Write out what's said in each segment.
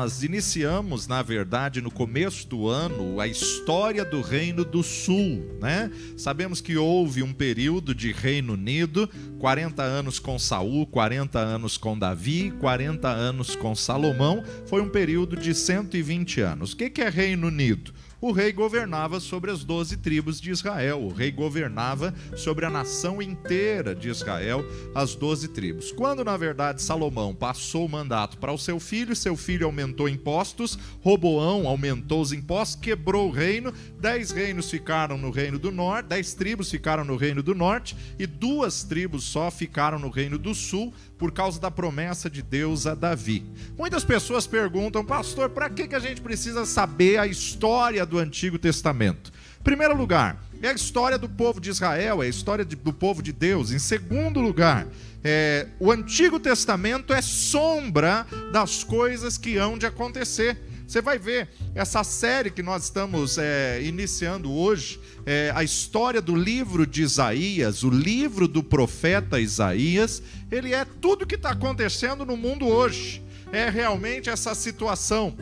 nós iniciamos, na verdade, no começo do ano, a história do Reino do Sul, né? Sabemos que houve um período de Reino Unido, 40 anos com Saul, 40 anos com Davi, 40 anos com Salomão, foi um período de 120 anos. O que é Reino Unido? O rei governava sobre as doze tribos de Israel, o rei governava sobre a nação inteira de Israel, as doze tribos. Quando, na verdade, Salomão passou o mandato para o seu filho, seu filho aumentou impostos, Roboão aumentou os impostos, quebrou o reino, dez reinos ficaram no reino do norte, dez tribos ficaram no reino do norte e duas tribos só ficaram no reino do sul, por causa da promessa de Deus a Davi. Muitas pessoas perguntam, pastor, para que, que a gente precisa saber a história do Antigo Testamento? Em primeiro lugar, é a história do povo de Israel, é a história de, do povo de Deus. Em segundo lugar, é, o Antigo Testamento é sombra das coisas que hão de acontecer. Você vai ver essa série que nós estamos é, iniciando hoje, é, a história do livro de Isaías, o livro do profeta Isaías, ele é tudo que está acontecendo no mundo hoje. É realmente essa situação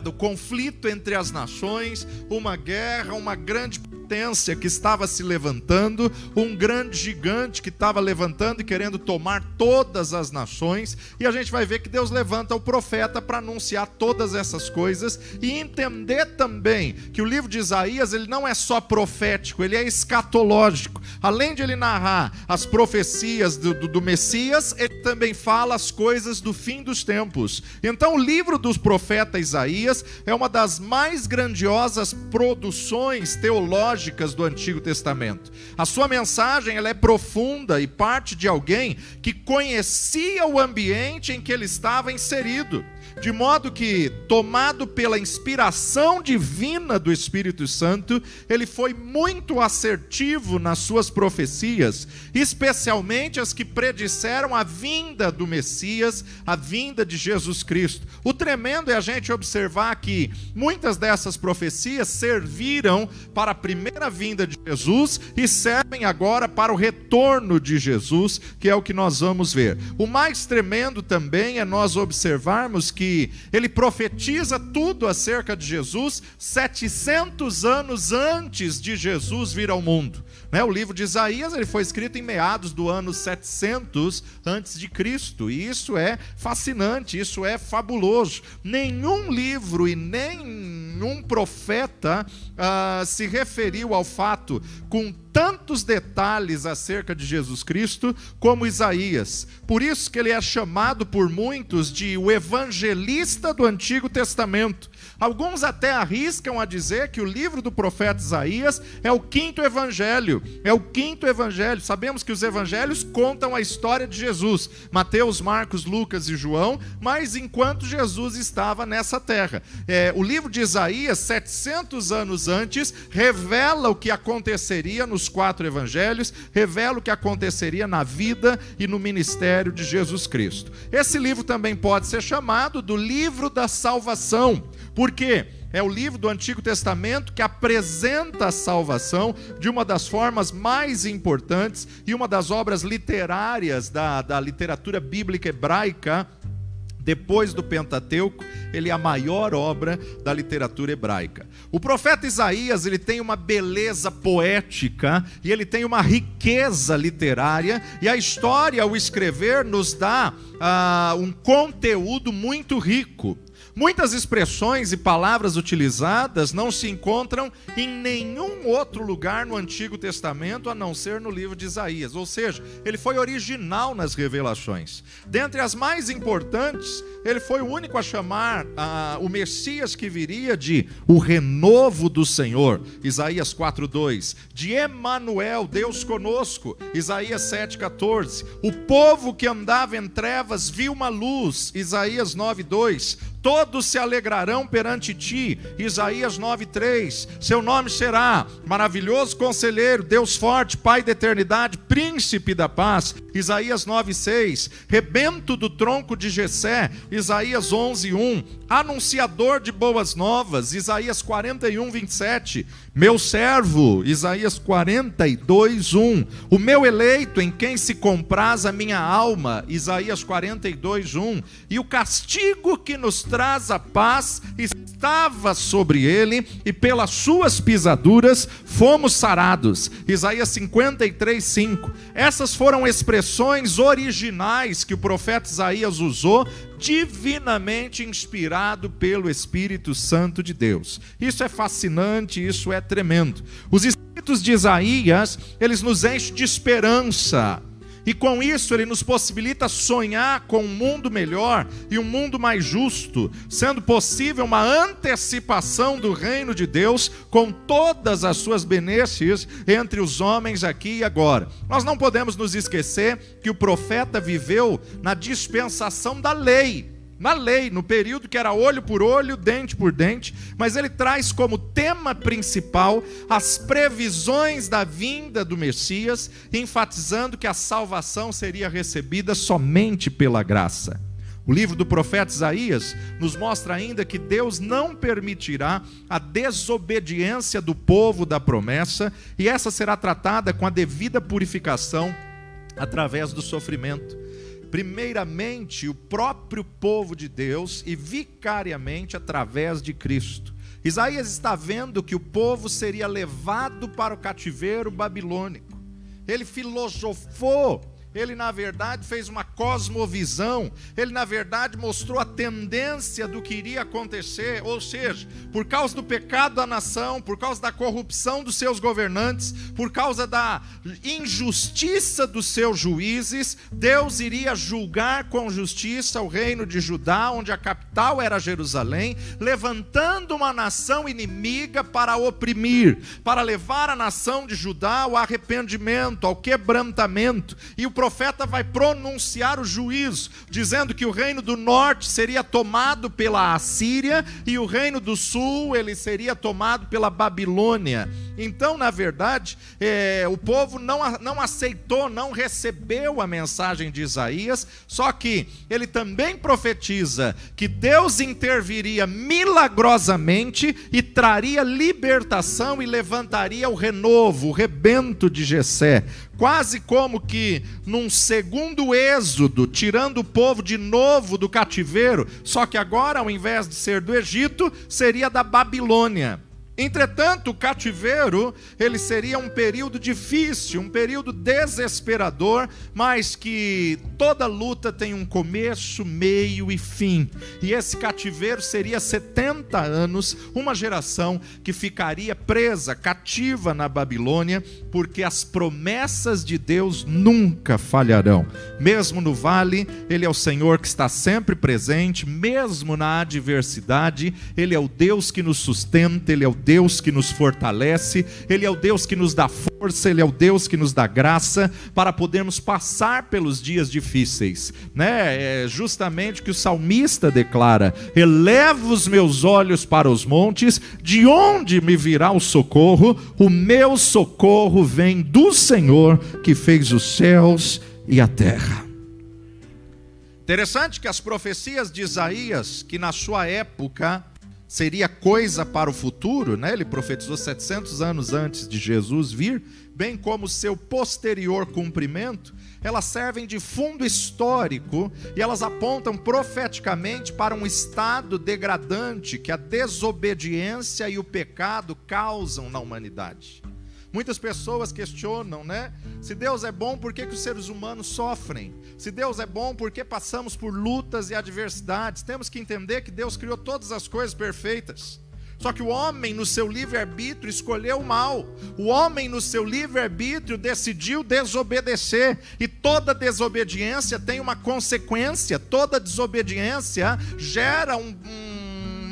do conflito entre as nações, uma guerra, uma grande potência que estava se levantando, um grande gigante que estava levantando e querendo tomar todas as nações, e a gente vai ver que Deus levanta o profeta para anunciar todas essas coisas e entender também que o livro de Isaías ele não é só profético, ele é escatológico. Além de ele narrar as profecias do, do, do Messias, ele também fala as coisas do fim dos tempos. Então, o livro dos profetas Isaías é uma das mais grandiosas produções teológicas do Antigo Testamento. A sua mensagem ela é profunda e parte de alguém que conhecia o ambiente em que ele estava inserido de modo que, tomado pela inspiração divina do Espírito Santo, ele foi muito assertivo nas suas profecias, especialmente as que predisseram a vinda do Messias, a vinda de Jesus Cristo. O tremendo é a gente observar que muitas dessas profecias serviram para a primeira vinda de Jesus e servem agora para o retorno de Jesus, que é o que nós vamos ver. O mais tremendo também é nós observarmos que ele profetiza tudo acerca de Jesus 700 anos antes de Jesus vir ao mundo. Né? O livro de Isaías ele foi escrito em meados do ano 700 antes de Cristo, e isso é fascinante, isso é fabuloso. Nenhum livro e nenhum profeta uh, se referiu ao fato com tantos detalhes acerca de Jesus Cristo como Isaías. Por isso que ele é chamado por muitos de o evangelista do Antigo Testamento. Alguns até arriscam a dizer que o livro do profeta Isaías é o quinto evangelho. É o quinto evangelho. Sabemos que os evangelhos contam a história de Jesus: Mateus, Marcos, Lucas e João, mas enquanto Jesus estava nessa terra. É, o livro de Isaías, 700 anos antes, revela o que aconteceria nos quatro evangelhos, revela o que aconteceria na vida e no ministério de Jesus Cristo. Esse livro também pode ser chamado do livro da salvação porque é o livro do Antigo Testamento que apresenta a salvação de uma das formas mais importantes e uma das obras literárias da, da literatura bíblica hebraica. Depois do Pentateuco, ele é a maior obra da literatura hebraica. O profeta Isaías, ele tem uma beleza poética e ele tem uma riqueza literária, e a história, ao escrever, nos dá uh, um conteúdo muito rico. Muitas expressões e palavras utilizadas não se encontram em nenhum outro lugar no Antigo Testamento a não ser no livro de Isaías, ou seja, ele foi original nas revelações. Dentre as mais importantes, ele foi o único a chamar ah, o Messias que viria de o renovo do Senhor, Isaías 4:2, de Emanuel, Deus conosco, Isaías 7:14, o povo que andava em trevas viu uma luz, Isaías 9:2, todos se alegrarão perante ti. Isaías 9:3. Seu nome será maravilhoso conselheiro, Deus forte, Pai da eternidade, príncipe da paz. Isaías 9:6. Rebento do tronco de Jessé. Isaías 11:1. Anunciador de boas novas. Isaías 41:27. Meu servo, Isaías 42, 1. O meu eleito em quem se compraz a minha alma, Isaías 42, 1. E o castigo que nos traz a paz estava sobre ele, e pelas suas pisaduras fomos sarados, Isaías 53, 5. Essas foram expressões originais que o profeta Isaías usou divinamente inspirado pelo Espírito Santo de Deus. Isso é fascinante, isso é tremendo. Os escritos de Isaías, eles nos enchem de esperança. E com isso ele nos possibilita sonhar com um mundo melhor e um mundo mais justo, sendo possível uma antecipação do reino de Deus com todas as suas benesses entre os homens aqui e agora. Nós não podemos nos esquecer que o profeta viveu na dispensação da lei na lei, no período que era olho por olho, dente por dente, mas ele traz como tema principal as previsões da vinda do Messias, enfatizando que a salvação seria recebida somente pela graça. O livro do profeta Isaías nos mostra ainda que Deus não permitirá a desobediência do povo da promessa, e essa será tratada com a devida purificação através do sofrimento primeiramente o próprio povo de Deus e vicariamente através de Cristo. Isaías está vendo que o povo seria levado para o cativeiro babilônico. Ele filosofou ele, na verdade, fez uma cosmovisão. Ele, na verdade, mostrou a tendência do que iria acontecer. Ou seja, por causa do pecado da nação, por causa da corrupção dos seus governantes, por causa da injustiça dos seus juízes, Deus iria julgar com justiça o reino de Judá, onde a capital era Jerusalém, levantando uma nação inimiga para oprimir, para levar a nação de Judá ao arrependimento, ao quebrantamento. E o profeta vai pronunciar o juízo, dizendo que o reino do norte seria tomado pela Assíria e o reino do sul ele seria tomado pela Babilônia. Então, na verdade, é, o povo não, não aceitou, não recebeu a mensagem de Isaías, só que ele também profetiza que Deus interviria milagrosamente e traria libertação e levantaria o renovo, o rebento de Jessé quase como que num segundo êxodo, tirando o povo de novo do cativeiro, só que agora, ao invés de ser do Egito, seria da Babilônia. Entretanto, o cativeiro, ele seria um período difícil, um período desesperador, mas que toda luta tem um começo, meio e fim. E esse cativeiro seria 70 anos, uma geração que ficaria presa, cativa na Babilônia, porque as promessas de Deus nunca falharão. Mesmo no vale, ele é o Senhor que está sempre presente, mesmo na adversidade, ele é o Deus que nos sustenta, ele é o Deus que nos fortalece, Ele é o Deus que nos dá força, Ele é o Deus que nos dá graça para podermos passar pelos dias difíceis. Né? É justamente o que o salmista declara: Eleva os meus olhos para os montes, de onde me virá o socorro? O meu socorro vem do Senhor que fez os céus e a terra. Interessante que as profecias de Isaías, que na sua época seria coisa para o futuro, né? Ele profetizou 700 anos antes de Jesus vir, bem como seu posterior cumprimento, elas servem de fundo histórico e elas apontam profeticamente para um estado degradante que a desobediência e o pecado causam na humanidade. Muitas pessoas questionam, né? Se Deus é bom, por que, que os seres humanos sofrem? Se Deus é bom, por que passamos por lutas e adversidades? Temos que entender que Deus criou todas as coisas perfeitas. Só que o homem, no seu livre-arbítrio, escolheu o mal. O homem, no seu livre-arbítrio, decidiu desobedecer. E toda desobediência tem uma consequência. Toda desobediência gera um, um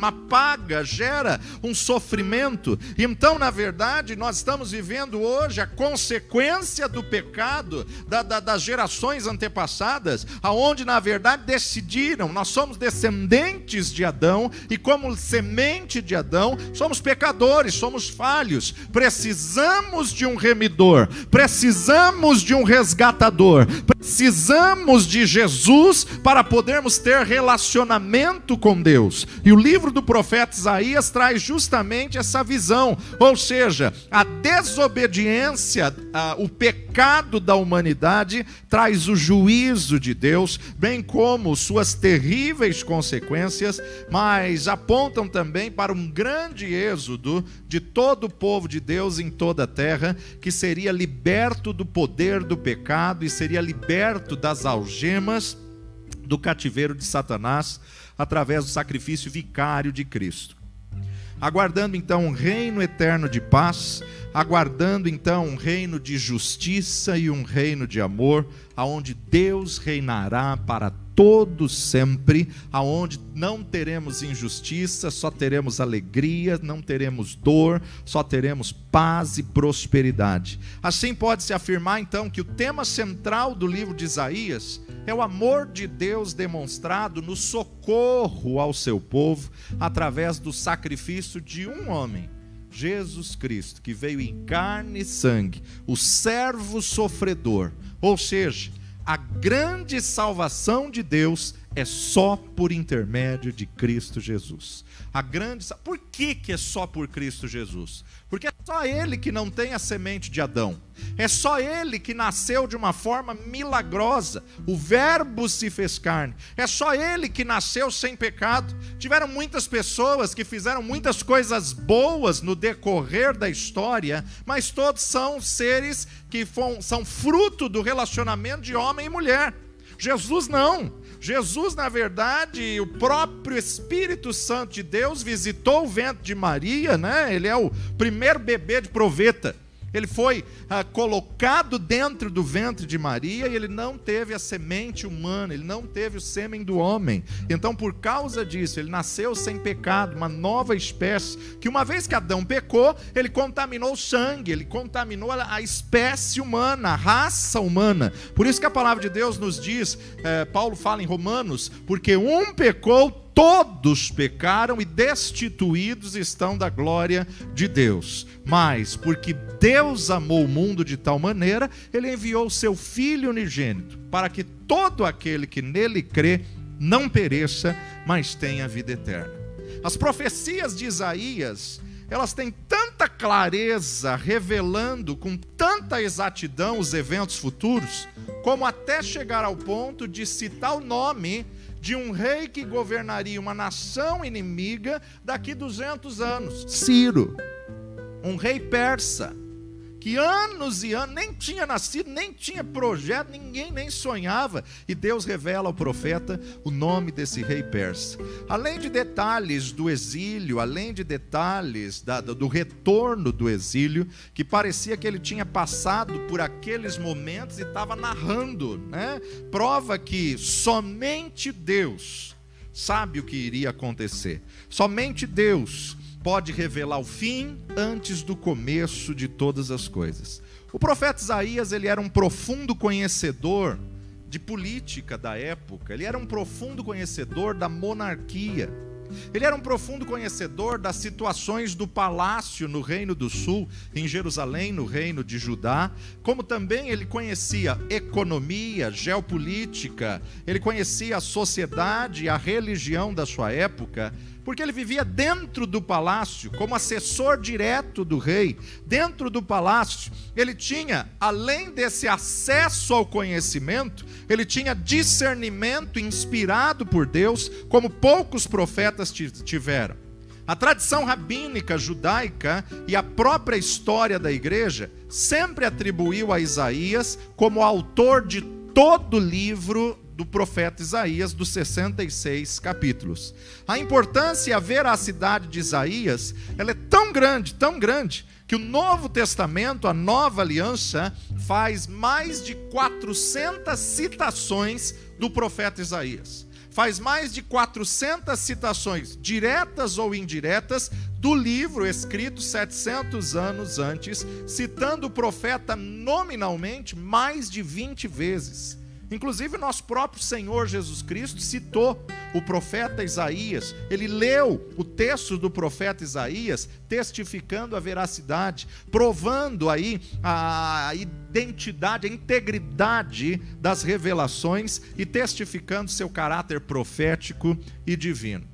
uma paga, gera um sofrimento. Então, na verdade, nós estamos vivendo hoje a consequência do pecado da, da, das gerações antepassadas, aonde na verdade decidiram, nós somos descendentes de Adão e como semente de Adão, somos pecadores, somos falhos, precisamos de um remidor, precisamos de um resgatador, precisamos de Jesus para podermos ter relacionamento com Deus. E o livro livro do profeta Isaías traz justamente essa visão, ou seja, a desobediência, a, o pecado da humanidade traz o juízo de Deus, bem como suas terríveis consequências, mas apontam também para um grande êxodo de todo o povo de Deus em toda a terra, que seria liberto do poder do pecado e seria liberto das algemas do cativeiro de Satanás através do sacrifício vicário de Cristo. Aguardando então um reino eterno de paz, aguardando então um reino de justiça e um reino de amor, aonde Deus reinará para todo sempre, aonde não teremos injustiça, só teremos alegria, não teremos dor, só teremos paz e prosperidade. Assim pode-se afirmar então que o tema central do livro de Isaías é o amor de Deus demonstrado no socorro ao seu povo através do sacrifício de um homem. Jesus Cristo, que veio em carne e sangue, o servo sofredor, ou seja, a grande salvação de Deus é só por intermédio de Cristo Jesus. A grande Por que, que é só por Cristo Jesus? Porque é só ele que não tem a semente de Adão. É só ele que nasceu de uma forma milagrosa. O Verbo se fez carne. É só ele que nasceu sem pecado. Tiveram muitas pessoas que fizeram muitas coisas boas no decorrer da história, mas todos são seres que são fruto do relacionamento de homem e mulher. Jesus não. Jesus, na verdade, o próprio Espírito Santo de Deus visitou o ventre de Maria, né? Ele é o primeiro bebê de proveta. Ele foi ah, colocado dentro do ventre de Maria e ele não teve a semente humana, ele não teve o sêmen do homem. Então, por causa disso, ele nasceu sem pecado, uma nova espécie. Que uma vez que Adão pecou, ele contaminou o sangue, ele contaminou a espécie humana, a raça humana. Por isso que a palavra de Deus nos diz, eh, Paulo fala em Romanos, porque um pecou, todos pecaram e destituídos estão da glória de Deus. Mas, porque Deus amou o mundo de tal maneira, ele enviou o seu Filho unigênito, para que todo aquele que nele crê não pereça, mas tenha vida eterna. As profecias de Isaías, elas têm tanta clareza, revelando com tanta exatidão os eventos futuros, como até chegar ao ponto de citar o nome de um rei que governaria uma nação inimiga daqui 200 anos. Ciro, um rei persa que anos e anos nem tinha nascido, nem tinha projeto, ninguém nem sonhava, e Deus revela ao profeta o nome desse rei persa. Além de detalhes do exílio, além de detalhes da, do retorno do exílio, que parecia que ele tinha passado por aqueles momentos e estava narrando, né? Prova que somente Deus sabe o que iria acontecer. Somente Deus pode revelar o fim antes do começo de todas as coisas. O profeta Isaías, ele era um profundo conhecedor de política da época, ele era um profundo conhecedor da monarquia. Ele era um profundo conhecedor das situações do palácio no Reino do Sul, em Jerusalém, no Reino de Judá, como também ele conhecia economia, geopolítica, ele conhecia a sociedade a religião da sua época, porque ele vivia dentro do palácio, como assessor direto do rei. Dentro do palácio, ele tinha, além desse acesso ao conhecimento, ele tinha discernimento inspirado por Deus, como poucos profetas tiveram. A tradição rabínica judaica e a própria história da igreja sempre atribuiu a Isaías como autor de todo o livro do profeta Isaías, dos 66 capítulos. A importância e a veracidade de Isaías, ela é tão grande, tão grande, que o Novo Testamento, a Nova Aliança, faz mais de 400 citações do profeta Isaías. Faz mais de 400 citações, diretas ou indiretas, do livro escrito 700 anos antes, citando o profeta nominalmente mais de 20 vezes. Inclusive, nosso próprio Senhor Jesus Cristo citou o profeta Isaías, ele leu o texto do profeta Isaías, testificando a veracidade, provando aí a identidade, a integridade das revelações e testificando seu caráter profético e divino.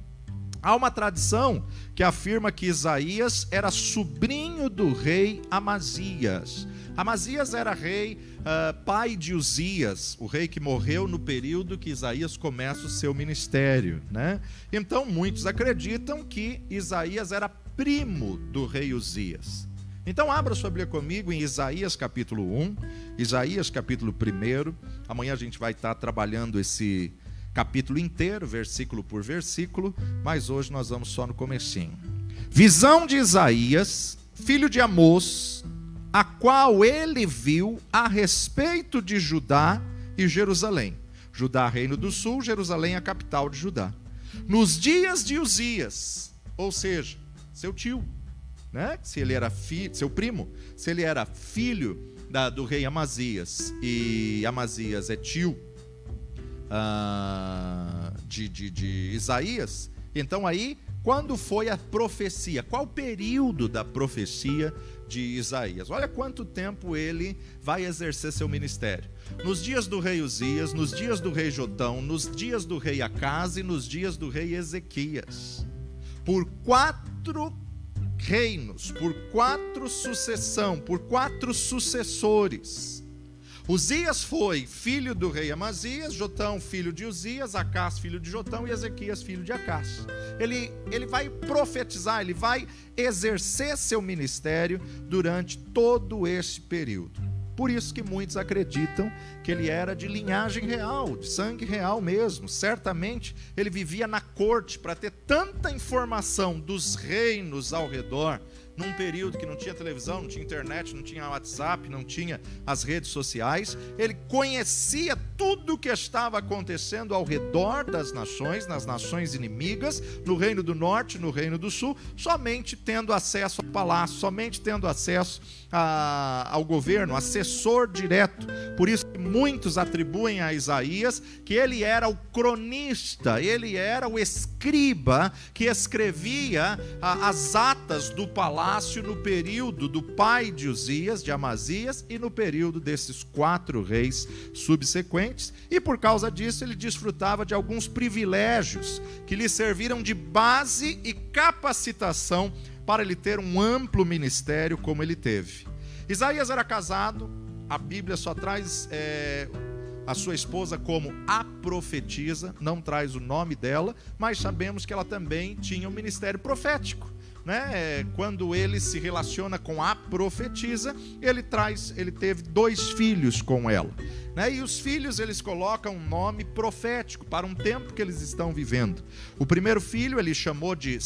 Há uma tradição que afirma que Isaías era sobrinho do rei Amazias. Amazias era rei, uh, pai de Uzias, o rei que morreu no período que Isaías começa o seu ministério. Né? Então, muitos acreditam que Isaías era primo do rei Uzias. Então, abra sua Bíblia comigo em Isaías capítulo 1, Isaías capítulo 1. Amanhã a gente vai estar trabalhando esse capítulo inteiro, versículo por versículo, mas hoje nós vamos só no comecinho. Visão de Isaías, filho de Amós, a qual ele viu a respeito de Judá e Jerusalém. Judá, reino do sul, Jerusalém, a capital de Judá. Nos dias de Uzias, ou seja, seu tio, né? Se ele era filho, seu primo, se ele era filho da, do rei Amazias e Amazias é tio uh, de, de, de Isaías. Então aí, quando foi a profecia? Qual período da profecia de Isaías? Olha quanto tempo ele vai exercer seu ministério. Nos dias do rei Uzias, nos dias do rei Jotão, nos dias do rei Acas e nos dias do rei Ezequias. Por quatro reinos, por quatro sucessão, por quatro sucessores. Uzias foi filho do rei Amazias, Jotão filho de Uzias, Acás filho de Jotão e Ezequias filho de Acás. Ele, ele vai profetizar, ele vai exercer seu ministério durante todo esse período. Por isso que muitos acreditam que ele era de linhagem real, de sangue real mesmo. Certamente ele vivia na corte para ter tanta informação dos reinos ao redor num período que não tinha televisão, não tinha internet, não tinha WhatsApp, não tinha as redes sociais. Ele conhecia tudo o que estava acontecendo ao redor das nações, nas nações inimigas, no Reino do Norte, no Reino do Sul, somente tendo acesso ao palácio, somente tendo acesso a, ao governo, assessor direto. Por isso muitos atribuem a Isaías que ele era o cronista, ele era o escriba que escrevia a, as atas do palácio no período do pai de Uzias, de Amazias, e no período desses quatro reis subsequentes. E por causa disso ele desfrutava de alguns privilégios que lhe serviram de base e capacitação para ele ter um amplo ministério como ele teve. Isaías era casado, a Bíblia só traz é, a sua esposa como a profetisa, não traz o nome dela, mas sabemos que ela também tinha um ministério profético. Né? Quando ele se relaciona com a profetisa, ele traz, ele teve dois filhos com ela. Né? E os filhos eles colocam um nome profético para um tempo que eles estão vivendo. O primeiro filho ele chamou de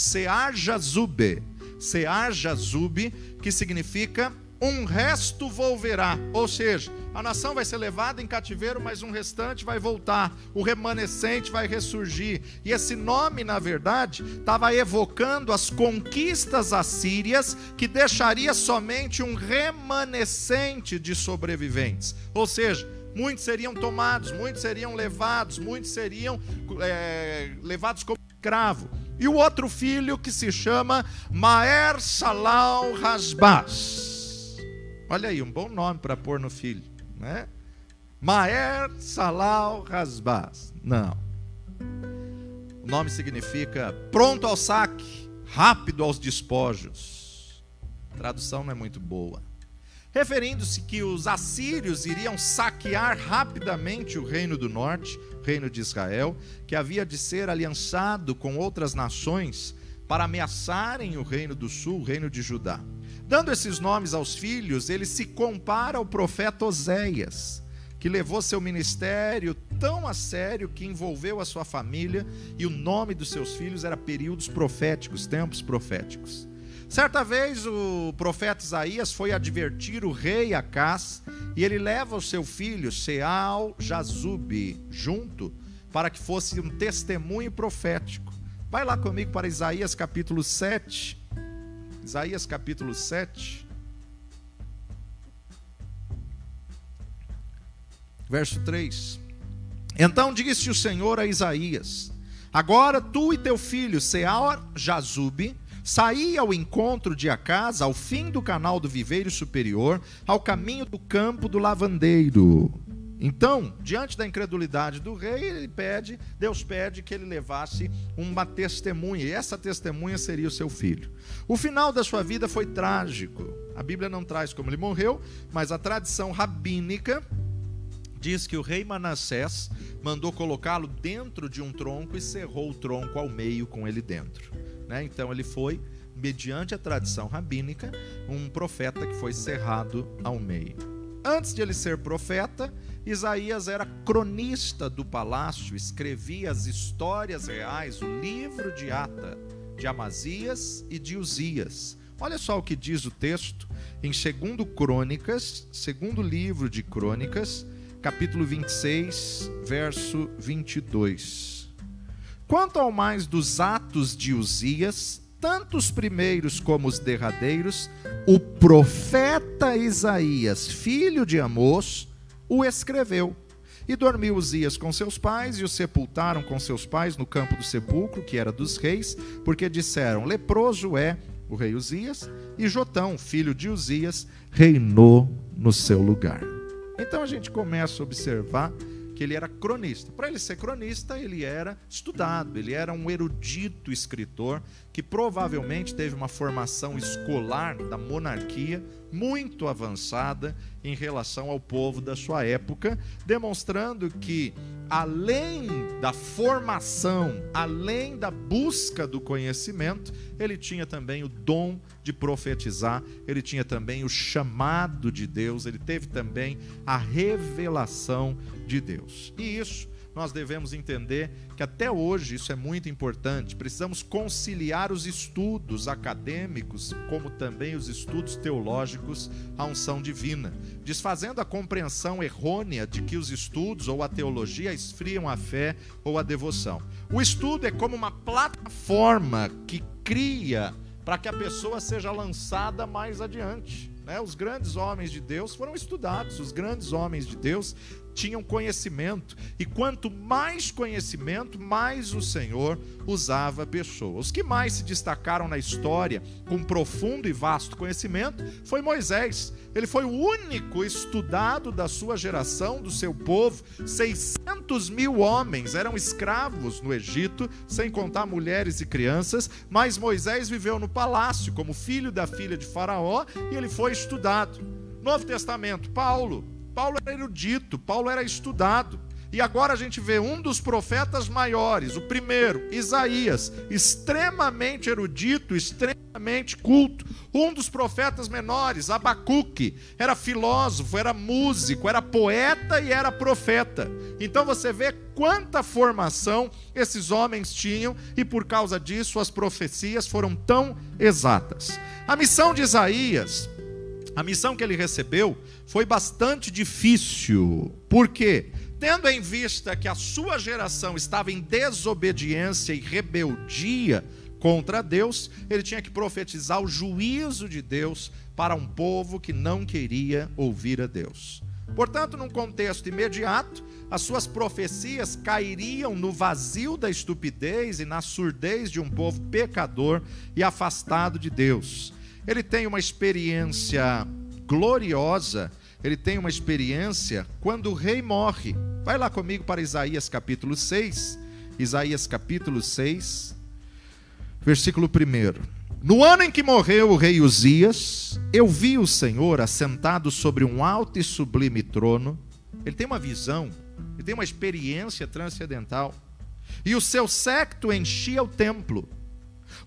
Sear-Jazube, Sear-Jazube, que significa um resto volverá, ou seja, a nação vai ser levada em cativeiro, mas um restante vai voltar, o remanescente vai ressurgir. E esse nome, na verdade, estava evocando as conquistas assírias que deixaria somente um remanescente de sobreviventes. Ou seja, muitos seriam tomados, muitos seriam levados, muitos seriam é, levados como escravo e o outro filho que se chama Maer Salal Rasbaz. Olha aí, um bom nome para pôr no filho, né? Maer Salal Rasbaz. Não. O nome significa pronto ao saque, rápido aos despojos. A tradução não é muito boa. Referindo-se que os assírios iriam saquear rapidamente o reino do norte reino de Israel, que havia de ser aliançado com outras nações para ameaçarem o reino do sul, o reino de Judá. Dando esses nomes aos filhos, ele se compara ao profeta Oséias, que levou seu ministério tão a sério que envolveu a sua família, e o nome dos seus filhos era períodos proféticos, tempos proféticos. Certa vez o profeta Isaías foi advertir o rei Acás e ele leva o seu filho Seal Jazube junto para que fosse um testemunho profético. Vai lá comigo para Isaías capítulo 7. Isaías capítulo 7. Verso 3. Então disse o Senhor a Isaías: Agora tu e teu filho Seal Jazube Saí ao encontro de Acas, ao fim do canal do viveiro superior, ao caminho do campo do lavandeiro. Então, diante da incredulidade do rei, ele pede, Deus pede que ele levasse uma testemunha, e essa testemunha seria o seu filho. O final da sua vida foi trágico. A Bíblia não traz como ele morreu, mas a tradição rabínica diz que o rei Manassés mandou colocá-lo dentro de um tronco e cerrou o tronco ao meio com ele dentro. Né? Então ele foi, mediante a tradição rabínica, um profeta que foi cerrado ao meio. Antes de ele ser profeta, Isaías era cronista do palácio, escrevia as histórias reais, o livro de Ata, de Amazias e de Uzias. Olha só o que diz o texto em 2 Crônicas, segundo livro de Crônicas, capítulo 26, verso 22. Quanto ao mais dos atos de Uzias, tanto os primeiros como os derradeiros, o profeta Isaías, filho de Amós, o escreveu. E dormiu Uzias com seus pais, e o sepultaram com seus pais no campo do sepulcro, que era dos reis, porque disseram: Leproso é o rei Uzias, e Jotão, filho de Uzias, reinou no seu lugar. Então a gente começa a observar que ele era cronista. Para ele ser cronista, ele era estudado, ele era um erudito escritor que provavelmente teve uma formação escolar da monarquia muito avançada em relação ao povo da sua época, demonstrando que além da formação, além da busca do conhecimento, ele tinha também o dom de profetizar, ele tinha também o chamado de Deus, ele teve também a revelação de Deus. E isso nós devemos entender que até hoje isso é muito importante. Precisamos conciliar os estudos acadêmicos, como também os estudos teológicos, à unção divina, desfazendo a compreensão errônea de que os estudos ou a teologia esfriam a fé ou a devoção. O estudo é como uma plataforma que cria para que a pessoa seja lançada mais adiante. Né? Os grandes homens de Deus foram estudados, os grandes homens de Deus tinham conhecimento, e quanto mais conhecimento, mais o Senhor usava pessoas. Os que mais se destacaram na história com profundo e vasto conhecimento foi Moisés. Ele foi o único estudado da sua geração, do seu povo. 600 mil homens eram escravos no Egito, sem contar mulheres e crianças, mas Moisés viveu no palácio como filho da filha de Faraó e ele foi estudado. Novo Testamento, Paulo, Paulo era erudito, Paulo era estudado. E agora a gente vê um dos profetas maiores, o primeiro, Isaías, extremamente erudito, extremamente culto. Um dos profetas menores, Abacuque, era filósofo, era músico, era poeta e era profeta. Então você vê quanta formação esses homens tinham e por causa disso as profecias foram tão exatas. A missão de Isaías a missão que ele recebeu foi bastante difícil. Por quê? Tendo em vista que a sua geração estava em desobediência e rebeldia contra Deus, ele tinha que profetizar o juízo de Deus para um povo que não queria ouvir a Deus. Portanto, num contexto imediato, as suas profecias cairiam no vazio da estupidez e na surdez de um povo pecador e afastado de Deus ele tem uma experiência gloriosa, ele tem uma experiência quando o rei morre. Vai lá comigo para Isaías capítulo 6. Isaías capítulo 6, versículo 1. No ano em que morreu o rei Uzias, eu vi o Senhor assentado sobre um alto e sublime trono. Ele tem uma visão, ele tem uma experiência transcendental. E o seu séquito enchia o templo.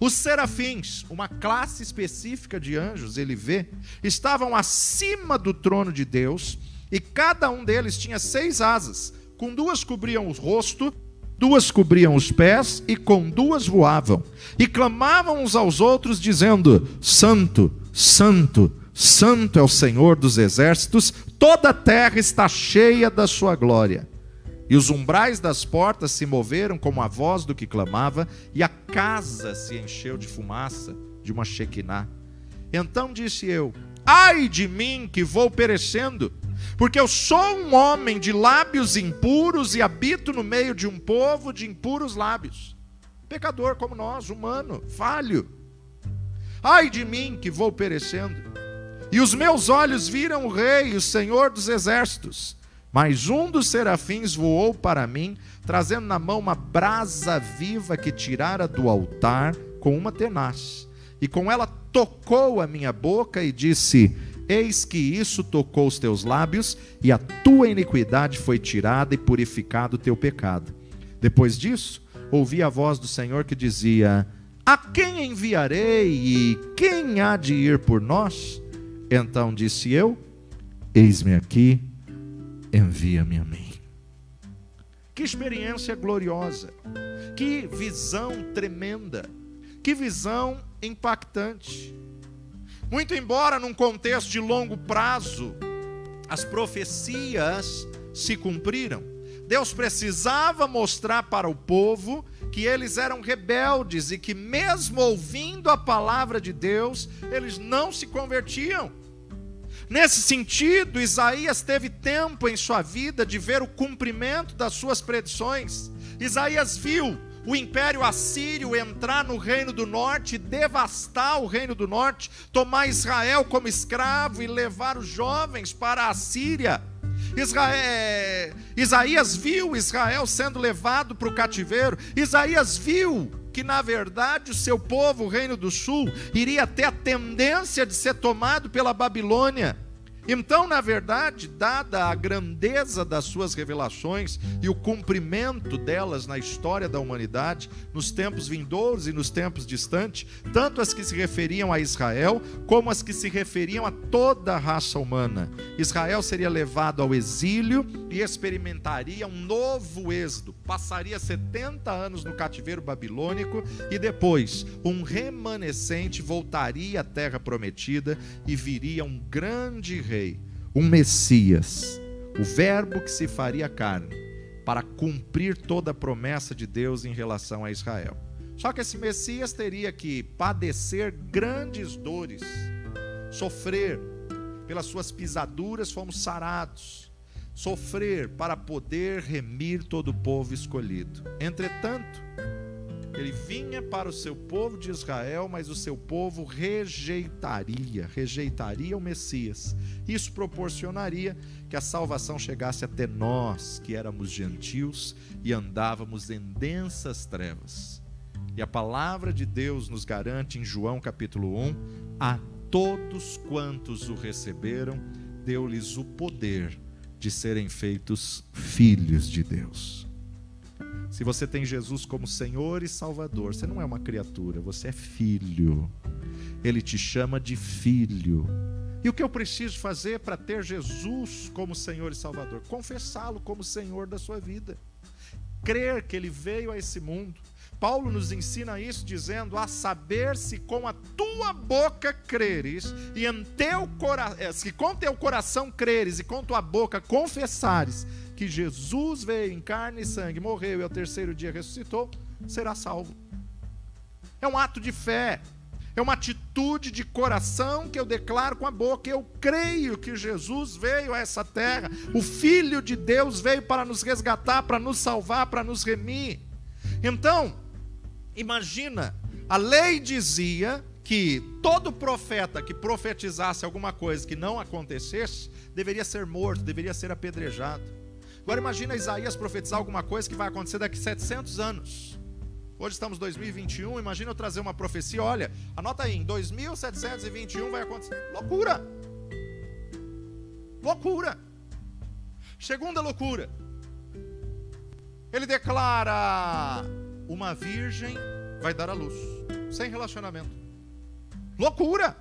Os serafins, uma classe específica de anjos, ele vê, estavam acima do trono de Deus, e cada um deles tinha seis asas, com duas cobriam o rosto, duas cobriam os pés, e com duas voavam, e clamavam uns aos outros, dizendo: Santo, Santo, Santo é o Senhor dos exércitos, toda a terra está cheia da sua glória. E os umbrais das portas se moveram como a voz do que clamava, e a casa se encheu de fumaça, de uma Shekinah. Então disse eu: Ai de mim que vou perecendo, porque eu sou um homem de lábios impuros e habito no meio de um povo de impuros lábios. Pecador como nós, humano, falho. Ai de mim que vou perecendo. E os meus olhos viram o Rei, o Senhor dos exércitos. Mas um dos serafins voou para mim, trazendo na mão uma brasa viva que tirara do altar com uma tenaz. E com ela tocou a minha boca e disse: Eis que isso tocou os teus lábios, e a tua iniquidade foi tirada e purificado o teu pecado. Depois disso, ouvi a voz do Senhor que dizia: A quem enviarei e quem há de ir por nós? Então disse eu: Eis-me aqui, envia-me a mim. Que experiência gloriosa, que visão tremenda, que visão impactante. Muito embora num contexto de longo prazo, as profecias se cumpriram. Deus precisava mostrar para o povo que eles eram rebeldes e que, mesmo ouvindo a palavra de Deus, eles não se convertiam. Nesse sentido, Isaías teve tempo em sua vida de ver o cumprimento das suas predições. Isaías viu o império assírio entrar no reino do norte, devastar o reino do norte, tomar Israel como escravo e levar os jovens para a Síria. Israel, Isaías viu Israel sendo levado para o cativeiro. Isaías viu que, na verdade, o seu povo, o reino do sul, iria ter a tendência de ser tomado pela Babilônia. Então, na verdade, dada a grandeza das suas revelações e o cumprimento delas na história da humanidade, nos tempos vindouros e nos tempos distantes, tanto as que se referiam a Israel, como as que se referiam a toda a raça humana, Israel seria levado ao exílio e experimentaria um novo êxodo, passaria 70 anos no cativeiro babilônico e depois um remanescente voltaria à terra prometida e viria um grande rei um Messias, o Verbo que se faria carne, para cumprir toda a promessa de Deus em relação a Israel. Só que esse Messias teria que padecer grandes dores, sofrer, pelas suas pisaduras fomos sarados, sofrer para poder remir todo o povo escolhido. Entretanto, ele vinha para o seu povo de Israel, mas o seu povo rejeitaria, rejeitaria o Messias. Isso proporcionaria que a salvação chegasse até nós, que éramos gentios e andávamos em densas trevas. E a palavra de Deus nos garante em João capítulo 1: a todos quantos o receberam, deu-lhes o poder de serem feitos filhos de Deus. Se você tem Jesus como Senhor e Salvador, você não é uma criatura, você é filho. Ele te chama de filho. E o que eu preciso fazer para ter Jesus como Senhor e Salvador? Confessá-lo como Senhor da sua vida. Crer que ele veio a esse mundo. Paulo nos ensina isso dizendo: a saber se com a tua boca creres e em teu cora... Eh, se com teu coração creres e com tua boca confessares que Jesus veio em carne e sangue, morreu e ao terceiro dia ressuscitou, será salvo. É um ato de fé, é uma atitude de coração que eu declaro com a boca. Eu creio que Jesus veio a essa terra, o Filho de Deus veio para nos resgatar, para nos salvar, para nos remir. Então, imagina, a lei dizia que todo profeta que profetizasse alguma coisa que não acontecesse, deveria ser morto, deveria ser apedrejado. Agora imagina Isaías profetizar alguma coisa que vai acontecer daqui 700 anos. Hoje estamos em 2021, imagina eu trazer uma profecia, olha, anota aí, em 2721 vai acontecer. Loucura! Loucura! Segunda loucura. Ele declara: uma virgem vai dar à luz, sem relacionamento. Loucura!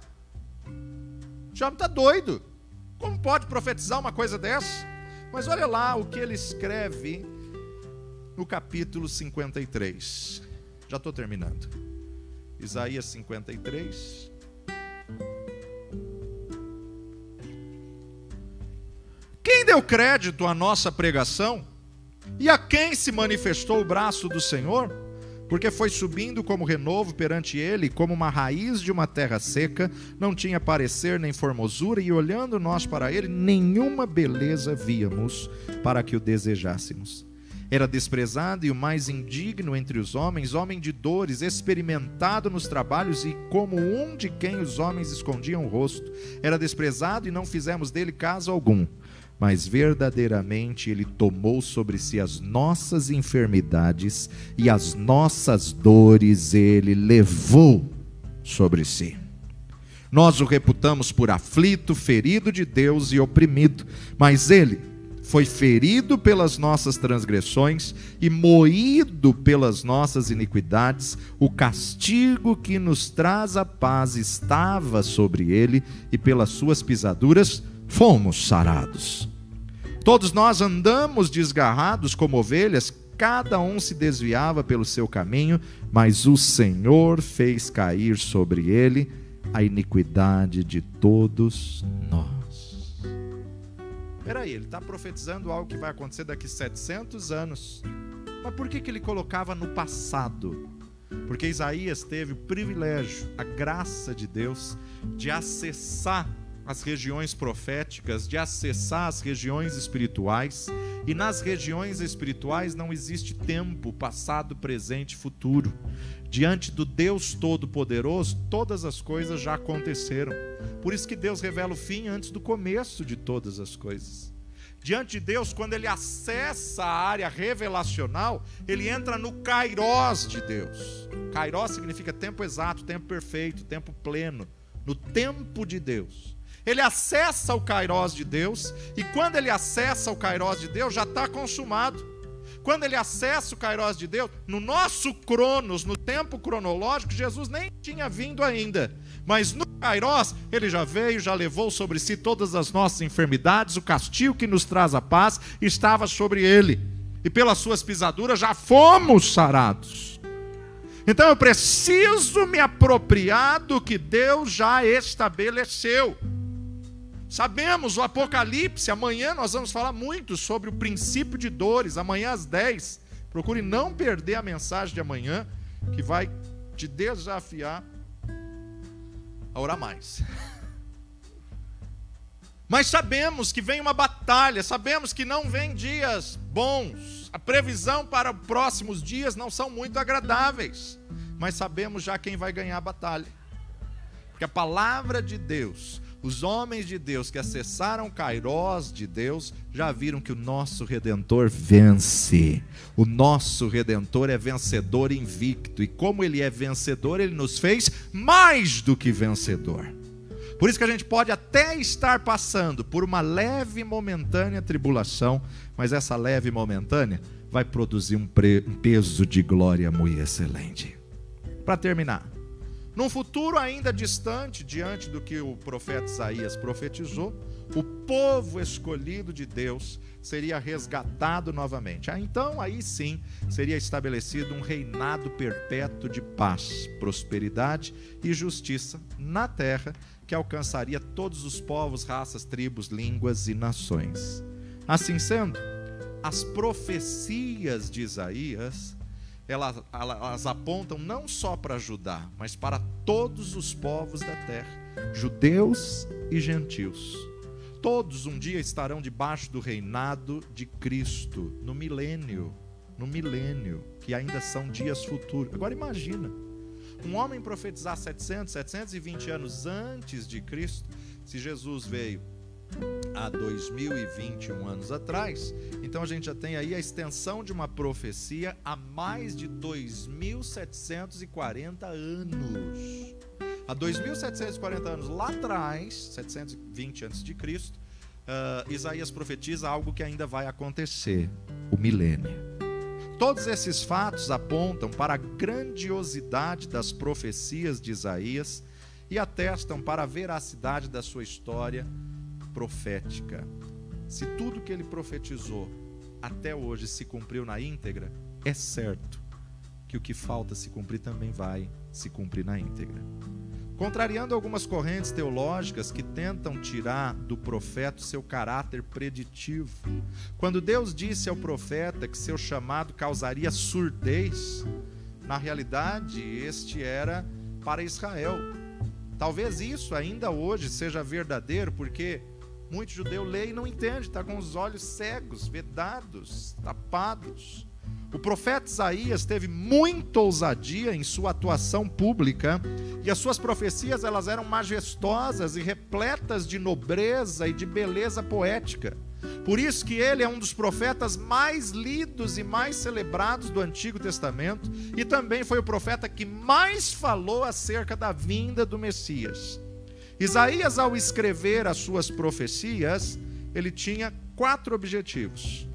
Já está doido. Como pode profetizar uma coisa dessa? Mas olha lá o que ele escreve no capítulo 53. Já estou terminando. Isaías 53. Quem deu crédito à nossa pregação? E a quem se manifestou o braço do Senhor? Porque foi subindo como renovo perante ele, como uma raiz de uma terra seca, não tinha parecer nem formosura, e olhando nós para ele, nenhuma beleza víamos para que o desejássemos. Era desprezado e o mais indigno entre os homens, homem de dores, experimentado nos trabalhos e como um de quem os homens escondiam o rosto. Era desprezado e não fizemos dele caso algum. Mas verdadeiramente ele tomou sobre si as nossas enfermidades e as nossas dores ele levou sobre si. Nós o reputamos por aflito, ferido de Deus e oprimido, mas ele foi ferido pelas nossas transgressões e moído pelas nossas iniquidades, o castigo que nos traz a paz estava sobre ele, e pelas suas pisaduras fomos sarados. Todos nós andamos desgarrados como ovelhas, cada um se desviava pelo seu caminho, mas o Senhor fez cair sobre ele a iniquidade de todos nós. Espera aí, ele está profetizando algo que vai acontecer daqui 700 anos. Mas por que, que ele colocava no passado? Porque Isaías teve o privilégio, a graça de Deus, de acessar as regiões proféticas, de acessar as regiões espirituais. E nas regiões espirituais não existe tempo, passado, presente, futuro. Diante do Deus Todo-Poderoso, todas as coisas já aconteceram. Por isso que Deus revela o fim antes do começo de todas as coisas. Diante de Deus, quando ele acessa a área revelacional, ele entra no kairós de Deus. Kairós significa tempo exato, tempo perfeito, tempo pleno, no tempo de Deus. Ele acessa o Kairós de Deus, e quando ele acessa o Kairós de Deus, já está consumado. Quando ele acessa o Kairós de Deus, no nosso Cronos, no tempo cronológico, Jesus nem tinha vindo ainda. Mas no Kairós, ele já veio, já levou sobre si todas as nossas enfermidades, o castigo que nos traz a paz estava sobre ele. E pelas suas pisaduras já fomos sarados. Então eu preciso me apropriar do que Deus já estabeleceu. Sabemos o Apocalipse, amanhã nós vamos falar muito sobre o princípio de dores, amanhã às 10. Procure não perder a mensagem de amanhã, que vai te desafiar a orar mais. Mas sabemos que vem uma batalha, sabemos que não vem dias bons. A previsão para os próximos dias não são muito agradáveis, mas sabemos já quem vai ganhar a batalha. Porque a palavra de Deus os homens de Deus que acessaram Kairós de Deus já viram que o nosso redentor vence. O nosso redentor é vencedor invicto. E como ele é vencedor, ele nos fez mais do que vencedor. Por isso que a gente pode até estar passando por uma leve momentânea tribulação, mas essa leve momentânea vai produzir um, peso de glória muito excelente. Para terminar, num futuro ainda distante, diante do que o profeta Isaías profetizou, o povo escolhido de Deus seria resgatado novamente. Ah, então, aí sim, seria estabelecido um reinado perpétuo de paz, prosperidade e justiça na terra, que alcançaria todos os povos, raças, tribos, línguas e nações. Assim sendo, as profecias de Isaías elas, elas apontam não só para Judá, mas para todos os povos da terra, judeus e gentios. Todos um dia estarão debaixo do reinado de Cristo, no milênio, no milênio, que ainda são dias futuros. Agora imagina, um homem profetizar 700, 720 anos antes de Cristo, se Jesus veio há 2021 anos atrás. Então a gente já tem aí a extensão de uma profecia há mais de 2740 anos. Há 2740 anos lá atrás, 720 antes de Cristo, uh, Isaías profetiza algo que ainda vai acontecer, o milênio. Todos esses fatos apontam para a grandiosidade das profecias de Isaías e atestam para a veracidade da sua história profética. Se tudo que ele profetizou até hoje se cumpriu na íntegra, é certo que o que falta se cumprir também vai se cumprir na íntegra. Contrariando algumas correntes teológicas que tentam tirar do profeta seu caráter preditivo. Quando Deus disse ao profeta que seu chamado causaria surdez, na realidade este era para Israel. Talvez isso ainda hoje seja verdadeiro, porque muito judeu lê e não entende, está com os olhos cegos, vedados, tapados. O profeta Isaías teve muita ousadia em sua atuação pública e as suas profecias elas eram majestosas e repletas de nobreza e de beleza poética. Por isso que ele é um dos profetas mais lidos e mais celebrados do Antigo Testamento e também foi o profeta que mais falou acerca da vinda do Messias. Isaías, ao escrever as suas profecias, ele tinha quatro objetivos.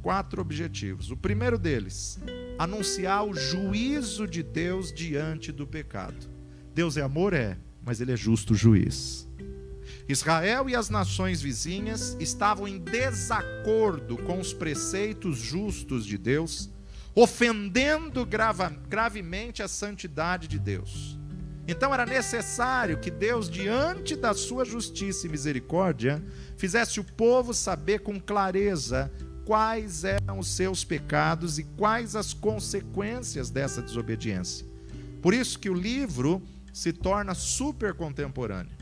Quatro objetivos. O primeiro deles, anunciar o juízo de Deus diante do pecado. Deus é amor? É, mas ele é justo juiz. Israel e as nações vizinhas estavam em desacordo com os preceitos justos de Deus, ofendendo grava, gravemente a santidade de Deus. Então era necessário que Deus, diante da sua justiça e misericórdia, fizesse o povo saber com clareza quais eram os seus pecados e quais as consequências dessa desobediência. Por isso que o livro se torna super contemporâneo.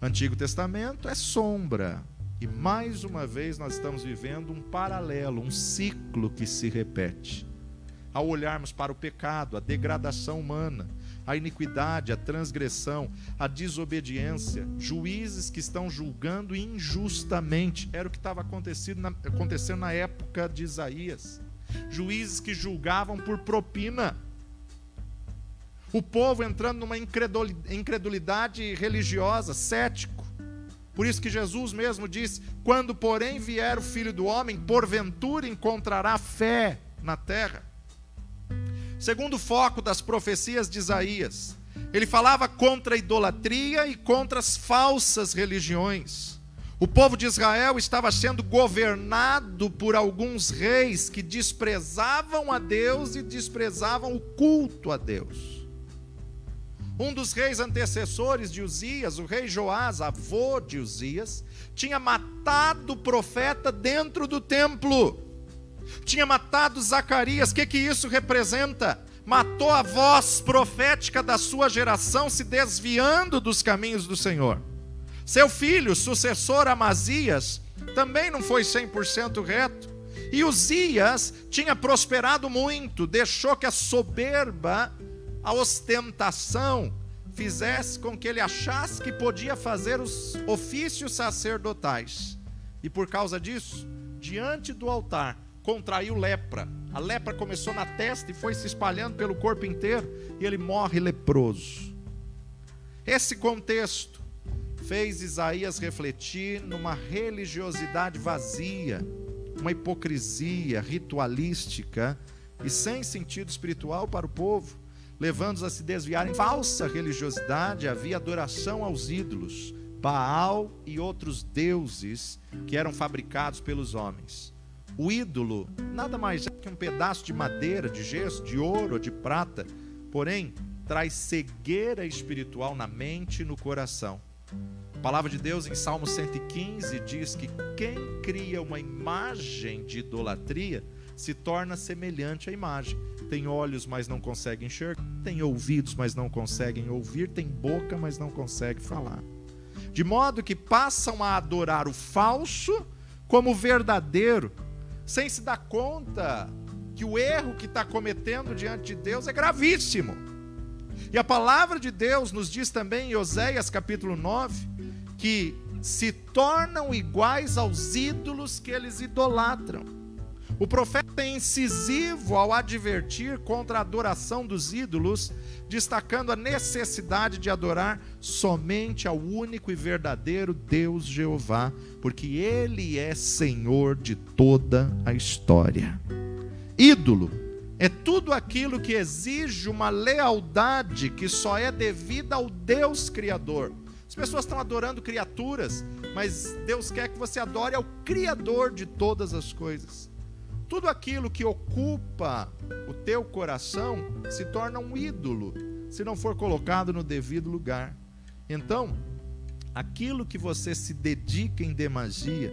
Antigo Testamento é sombra. E mais uma vez nós estamos vivendo um paralelo, um ciclo que se repete. Ao olharmos para o pecado, a degradação humana, a iniquidade, a transgressão, a desobediência, juízes que estão julgando injustamente. Era o que estava acontecendo na, época de Isaías. Juízes que julgavam por propina o povo entrando numa incredulidade religiosa, cético. Por isso que Jesus mesmo disse: Quando, porém, vier o filho do homem, porventura encontrará fé na terra. Segundo foco das profecias de Isaías, ele falava contra a idolatria e contra as falsas religiões. O povo de Israel estava sendo governado por alguns reis que desprezavam a Deus e desprezavam o culto a Deus. Um dos reis antecessores de Uzias, o rei Joás, avô de Uzias, tinha matado o profeta dentro do templo. Tinha matado Zacarias. O que, que isso representa? Matou a voz profética da sua geração, se desviando dos caminhos do Senhor. Seu filho, sucessor Amazias, também não foi 100% reto. E Uzias tinha prosperado muito, deixou que a soberba a ostentação fizesse com que ele achasse que podia fazer os ofícios sacerdotais. E por causa disso, diante do altar, contraiu lepra. A lepra começou na testa e foi se espalhando pelo corpo inteiro, e ele morre leproso. Esse contexto fez Isaías refletir numa religiosidade vazia, uma hipocrisia ritualística e sem sentido espiritual para o povo levando-os a se desviar em falsa religiosidade, havia adoração aos ídolos, Baal e outros deuses que eram fabricados pelos homens. O ídolo nada mais é que um pedaço de madeira, de gesso, de ouro ou de prata, porém traz cegueira espiritual na mente e no coração. A palavra de Deus em Salmo 115 diz que quem cria uma imagem de idolatria se torna semelhante à imagem. Tem olhos, mas não consegue enxergar, tem ouvidos, mas não conseguem ouvir, tem boca, mas não consegue falar. De modo que passam a adorar o falso como verdadeiro, sem se dar conta que o erro que está cometendo diante de Deus é gravíssimo. E a palavra de Deus nos diz também em Oséias capítulo 9 que se tornam iguais aos ídolos que eles idolatram. O profeta é incisivo ao advertir contra a adoração dos ídolos, destacando a necessidade de adorar somente ao único e verdadeiro Deus Jeová, porque Ele é Senhor de toda a história. Ídolo é tudo aquilo que exige uma lealdade que só é devida ao Deus Criador. As pessoas estão adorando criaturas, mas Deus quer que você adore ao Criador de todas as coisas. Tudo aquilo que ocupa o teu coração se torna um ídolo, se não for colocado no devido lugar. Então, aquilo que você se dedica em demasia,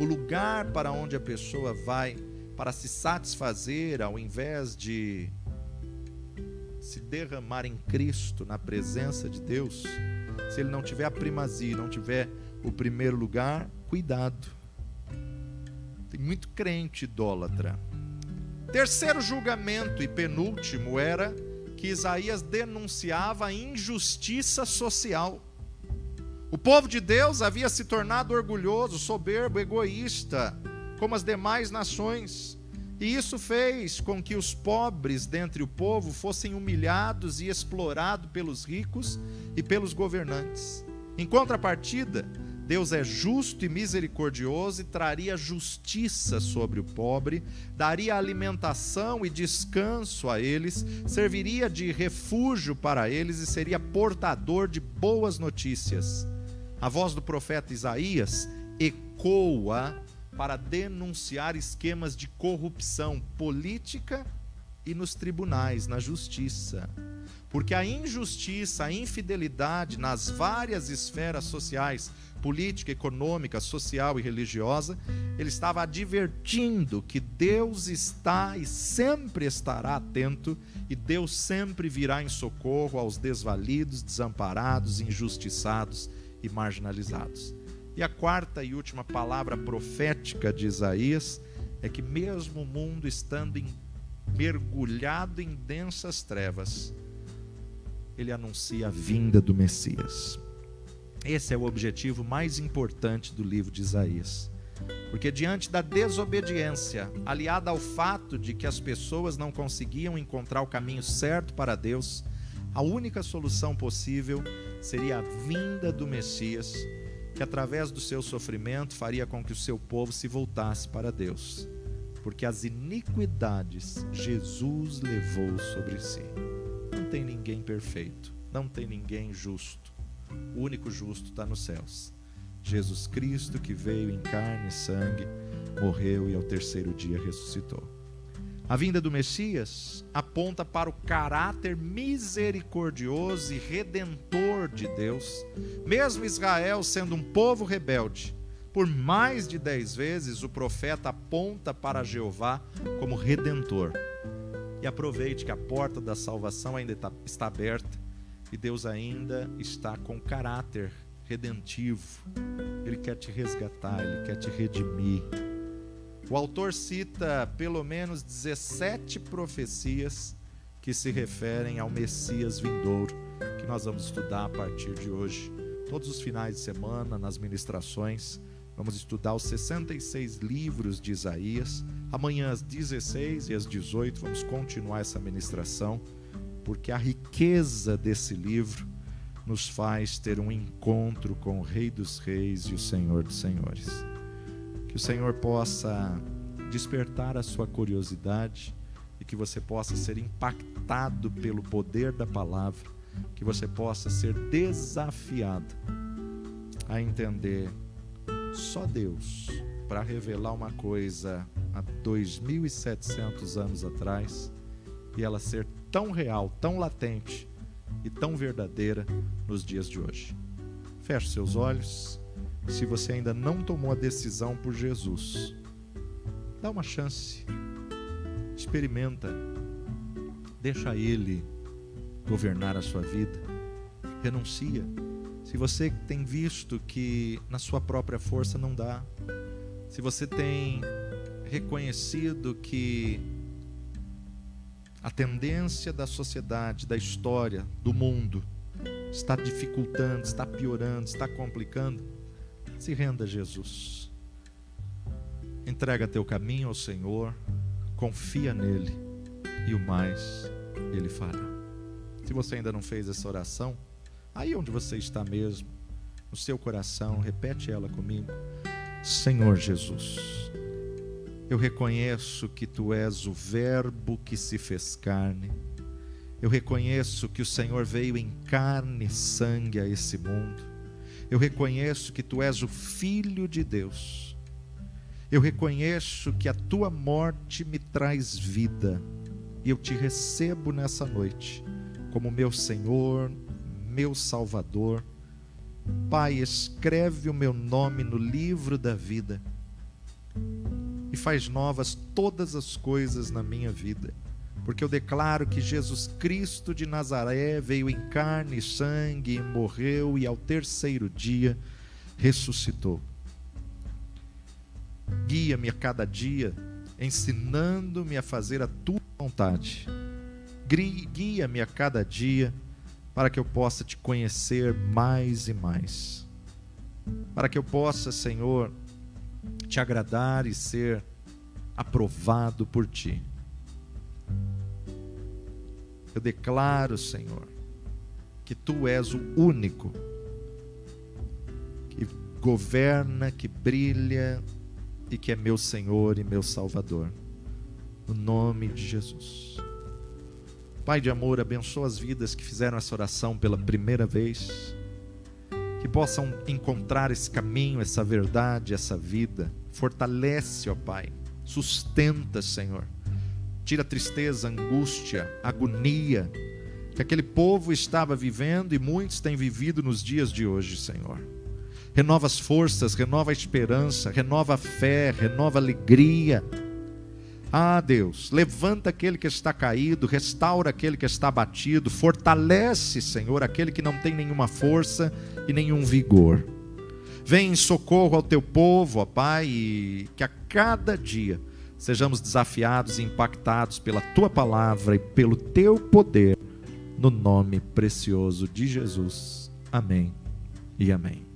o lugar para onde a pessoa vai para se satisfazer, ao invés de se derramar em Cristo, na presença de Deus, se ele não tiver a primazia, não tiver o primeiro lugar, cuidado. Tem muito crente idólatra. Terceiro julgamento e penúltimo era que Isaías denunciava a injustiça social. O povo de Deus havia se tornado orgulhoso, soberbo, egoísta, como as demais nações. E isso fez com que os pobres dentre o povo fossem humilhados e explorados pelos ricos e pelos governantes. Em contrapartida, Deus é justo e misericordioso e traria justiça sobre o pobre, daria alimentação e descanso a eles, serviria de refúgio para eles e seria portador de boas notícias. A voz do profeta Isaías ecoa para denunciar esquemas de corrupção política e nos tribunais, na justiça. Porque a injustiça, a infidelidade nas várias esferas sociais, política, econômica, social e religiosa, ele estava advertindo que Deus está e sempre estará atento e Deus sempre virá em socorro aos desvalidos, desamparados, injustiçados e marginalizados. E a quarta e última palavra profética de Isaías é que, mesmo o mundo estando em, mergulhado em densas trevas, ele anuncia a vinda do Messias. Esse é o objetivo mais importante do livro de Isaías. Porque diante da desobediência, aliada ao fato de que as pessoas não conseguiam encontrar o caminho certo para Deus, a única solução possível seria a vinda do Messias, que através do seu sofrimento faria com que o seu povo se voltasse para Deus. Porque as iniquidades Jesus levou sobre si. Tem ninguém perfeito, não tem ninguém justo o único justo está nos céus. Jesus Cristo, que veio em carne e sangue, morreu e ao terceiro dia ressuscitou. A vinda do Messias aponta para o caráter misericordioso e redentor de Deus. Mesmo Israel sendo um povo rebelde, por mais de dez vezes o profeta aponta para Jeová como redentor. E aproveite que a porta da salvação ainda está aberta e Deus ainda está com caráter redentivo. Ele quer te resgatar, ele quer te redimir. O autor cita pelo menos 17 profecias que se referem ao Messias vindouro, que nós vamos estudar a partir de hoje. Todos os finais de semana, nas ministrações, vamos estudar os 66 livros de Isaías. Amanhã às 16 e às 18 vamos continuar essa ministração porque a riqueza desse livro nos faz ter um encontro com o Rei dos Reis e o Senhor dos Senhores. Que o Senhor possa despertar a sua curiosidade e que você possa ser impactado pelo poder da palavra, que você possa ser desafiado a entender só Deus para revelar uma coisa há 2700 anos atrás e ela ser tão real, tão latente e tão verdadeira nos dias de hoje. Feche seus olhos. Se você ainda não tomou a decisão por Jesus, dá uma chance. Experimenta. Deixa ele governar a sua vida. Renuncia. Se você tem visto que na sua própria força não dá, se você tem reconhecido que a tendência da sociedade, da história, do mundo está dificultando, está piorando, está complicando, se renda a Jesus. Entrega teu caminho ao Senhor, confia nele e o mais ele fará. Se você ainda não fez essa oração, aí onde você está mesmo, no seu coração, repete ela comigo. Senhor Jesus, eu reconheço que tu és o Verbo que se fez carne. Eu reconheço que o Senhor veio em carne e sangue a esse mundo. Eu reconheço que tu és o Filho de Deus. Eu reconheço que a tua morte me traz vida. E eu te recebo nessa noite como meu Senhor, meu Salvador. Pai, escreve o meu nome no livro da vida e faz novas todas as coisas na minha vida. Porque eu declaro que Jesus Cristo de Nazaré veio em carne e sangue, e morreu e ao terceiro dia ressuscitou. Guia-me a cada dia, ensinando-me a fazer a tua vontade. Guia-me a cada dia para que eu possa te conhecer mais e mais. para que eu possa, Senhor, te agradar e ser aprovado por ti. Eu declaro, Senhor, que tu és o único que governa, que brilha e que é meu Senhor e meu Salvador. No nome de Jesus. Pai de amor, abençoa as vidas que fizeram essa oração pela primeira vez. Que possam encontrar esse caminho, essa verdade, essa vida. Fortalece, ó Pai. Sustenta, Senhor. Tira tristeza, angústia, agonia que aquele povo estava vivendo e muitos têm vivido nos dias de hoje, Senhor. Renova as forças, renova a esperança, renova a fé, renova a alegria. Ah, Deus, levanta aquele que está caído, restaura aquele que está abatido, fortalece, Senhor, aquele que não tem nenhuma força e nenhum vigor. Vem em socorro ao teu povo, ó Pai, e que a cada dia sejamos desafiados e impactados pela tua palavra e pelo teu poder, no nome precioso de Jesus. Amém e amém.